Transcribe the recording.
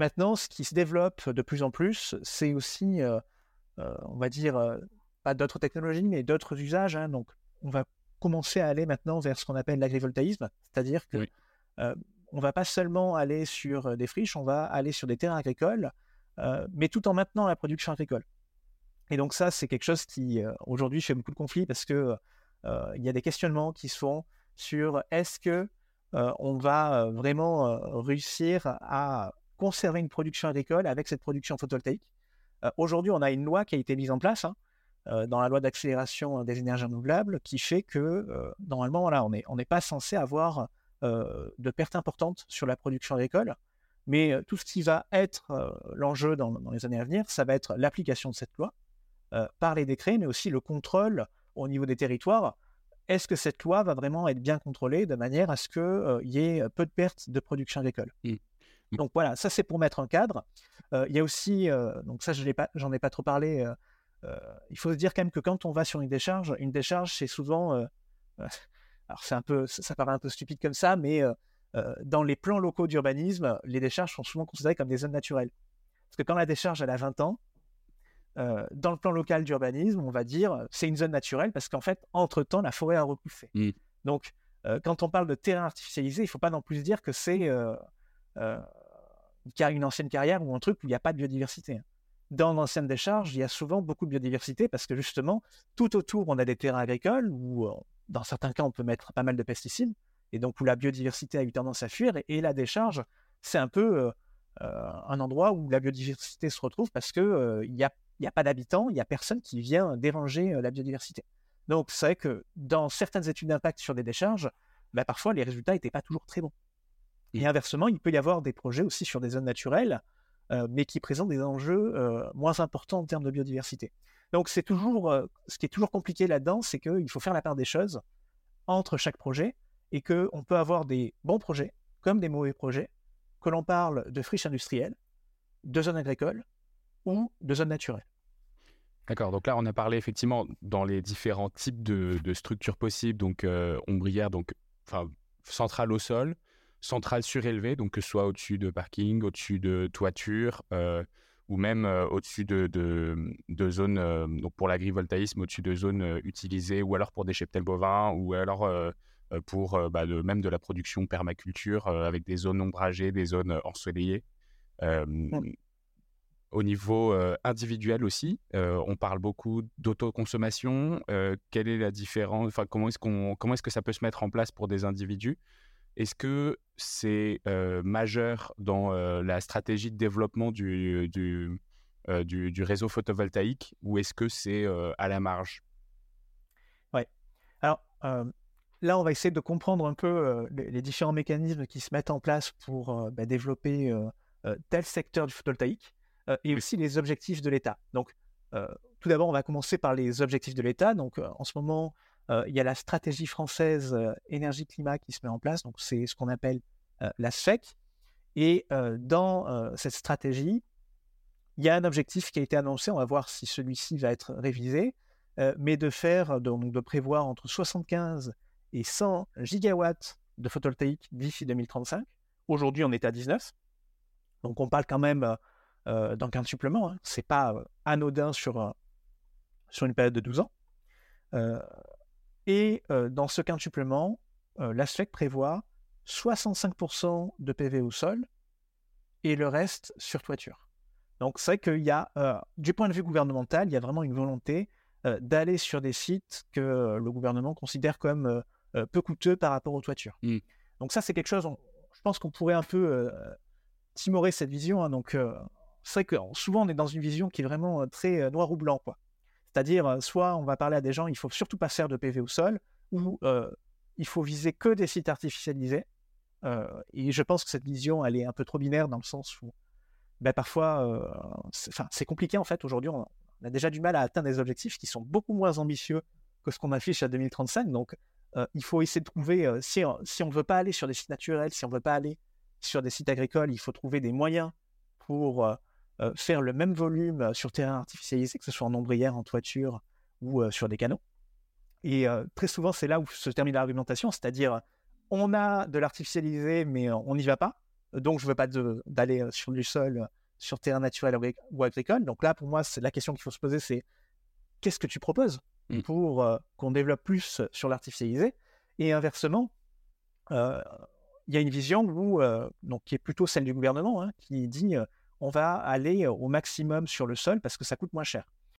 maintenant, ce qui se développe de plus en plus, c'est aussi, on va dire, pas d'autres technologies, mais d'autres usages. Hein. Donc, on va commencer à aller maintenant vers ce qu'on appelle l'agrivoltaïsme, c'est-à-dire que on va pas seulement aller sur des friches, on va aller sur des terrains agricoles, mais tout en maintenant la production agricole. Et donc ça, c'est quelque chose qui aujourd'hui fait beaucoup de conflits parce que il y a des questionnements qui se font sur est-ce que on va vraiment réussir à conserver une production agricole avec cette production photovoltaïque. aujourd'hui, on a une loi qui a été mise en place. Hein, dans la loi d'accélération des énergies renouvelables qui fait que normalement voilà, on n'est pas censé avoir de pertes importantes sur la production agricole, mais tout ce qui va être l'enjeu dans, les années à venir, ça va être l'application de cette loi par les décrets, mais aussi le contrôle au niveau des territoires. Est-ce que cette loi va vraiment être bien contrôlée de manière à ce qu'il y ait peu de pertes de production agricole? Mmh. Donc voilà, ça c'est pour mettre un cadre. Il y a aussi, donc ça je j'en ai pas trop parlé, il faut se dire quand même que quand on va sur une décharge, une décharge c'est souvent, alors c'est un peu, ça, paraît un peu stupide comme ça, mais dans les plans locaux d'urbanisme, les décharges sont souvent considérées comme des zones naturelles. Parce que quand la décharge elle a 20 ans, dans le plan local d'urbanisme, on va dire c'est une zone naturelle parce qu'en fait, entre-temps, la forêt a repoussé. Mmh. Donc, quand on parle de terrain artificialisé, il ne faut pas non plus dire que c'est une ancienne carrière ou un truc où il n'y a pas de biodiversité. Hein dans l'ancienne décharge, il y a souvent beaucoup de biodiversité parce que justement, tout autour, on a des terrains agricoles où, euh, dans certains cas, on peut mettre pas mal de pesticides et donc où la biodiversité a eu tendance à fuir. Et, la décharge, c'est un peu euh, euh, un endroit où la biodiversité se retrouve parce que il n'y a, y a pas d'habitants, il n'y a personne qui vient déranger la biodiversité. Donc, c'est vrai que dans certaines études d'impact sur des décharges, bah, parfois les résultats n'étaient pas toujours très bons. Et inversement, il peut y avoir des projets aussi sur des zones naturelles euh, mais qui présentent des enjeux euh, moins importants en termes de biodiversité. Donc c'est toujours, euh, ce qui est toujours compliqué là-dedans, c'est qu'il faut faire la part des choses entre chaque projet et qu'on peut avoir des bons projets comme des mauvais projets, que l'on parle de friches industrielles, de zones agricoles ou de zones naturelles. D'accord, donc là on a parlé effectivement dans les différents types de, structures possibles, donc ombrière, donc enfin centrale au sol, centrale surélevée, donc que ce soit au-dessus de parking, au-dessus de toiture, euh, ou même euh, au-dessus de, de, zones, euh, donc pour l'agrivoltaïsme, au-dessus de zones utilisées, ou alors pour des cheptels bovins, ou alors pour bah, de, même de la production permaculture, avec des zones ombragées, des zones ensoleillées. Au niveau individuel aussi, on parle beaucoup d'autoconsommation. quelle est la différence Enfin, comment est-ce qu'on, comment est-ce que ça peut se mettre en place pour des individus? Est-ce que c'est majeur dans la stratégie de développement du, du, réseau photovoltaïque ou est-ce que c'est à la marge? Oui. Alors là, on va essayer de comprendre un peu les, différents mécanismes qui se mettent en place pour bah, développer tel secteur du photovoltaïque et aussi les objectifs de l'État. Donc, tout d'abord, on va commencer par les objectifs de l'État. Donc, en ce moment, il y a la stratégie française énergie-climat qui se met en place, donc c'est ce qu'on appelle la SFEC. Et dans cette stratégie, il y a un objectif qui a été annoncé, on va voir si celui-ci va être révisé, mais de faire, de prévoir entre 75 et 100 gigawatts de photovoltaïque d'ici 2035. Aujourd'hui, on est à 19. Donc on parle quand même d'un quintuplement. Hein. C'est pas anodin sur, sur une période de 12 ans. Et dans ce quintuplement, l'ASFEC prévoit 65% de PV au sol et le reste sur toiture. Donc c'est vrai qu'il y a, du point de vue gouvernemental, il y a vraiment une volonté d'aller sur des sites que le gouvernement considère comme peu coûteux par rapport aux toitures. Mmh. Donc ça c'est quelque chose, je pense qu'on pourrait un peu timorer cette vision. Hein. donc c'est vrai que souvent on est dans une vision qui est vraiment très noir ou blanc. Quoi. C'est-à-dire, soit on va parler à des gens, il faut surtout pas faire de PV au sol, ou il faut viser que des sites artificialisés. et je pense que cette vision, elle est un peu trop binaire dans le sens où, ben, parfois, c'est compliqué en fait. Aujourd'hui, on, a déjà du mal à atteindre des objectifs qui sont beaucoup moins ambitieux que ce qu'on affiche à 2035. Donc, il faut essayer de trouver, si, si on ne veut pas aller sur des sites naturels, si on ne veut pas aller sur des sites agricoles, il faut trouver des moyens pour euh, faire le même volume euh, sur terrain artificialisé, que ce soit en ombrière, en toiture ou euh, sur des canaux. Et très souvent, c'est là où se termine l'argumentation, c'est-à-dire on a de l'artificialisé, mais on n'y va pas. donc je ne veux pas d'aller sur du sol, sur terrain naturel ou agricole. Donc là, pour moi, la question qu'il faut se poser, c'est qu'est-ce que tu proposes mmh. pour qu'on développe plus sur l'artificialisé? Et inversement, il y a une vision où, donc, qui est plutôt celle du gouvernement, hein, qui dit on va aller au maximum sur le sol parce que ça coûte moins cher.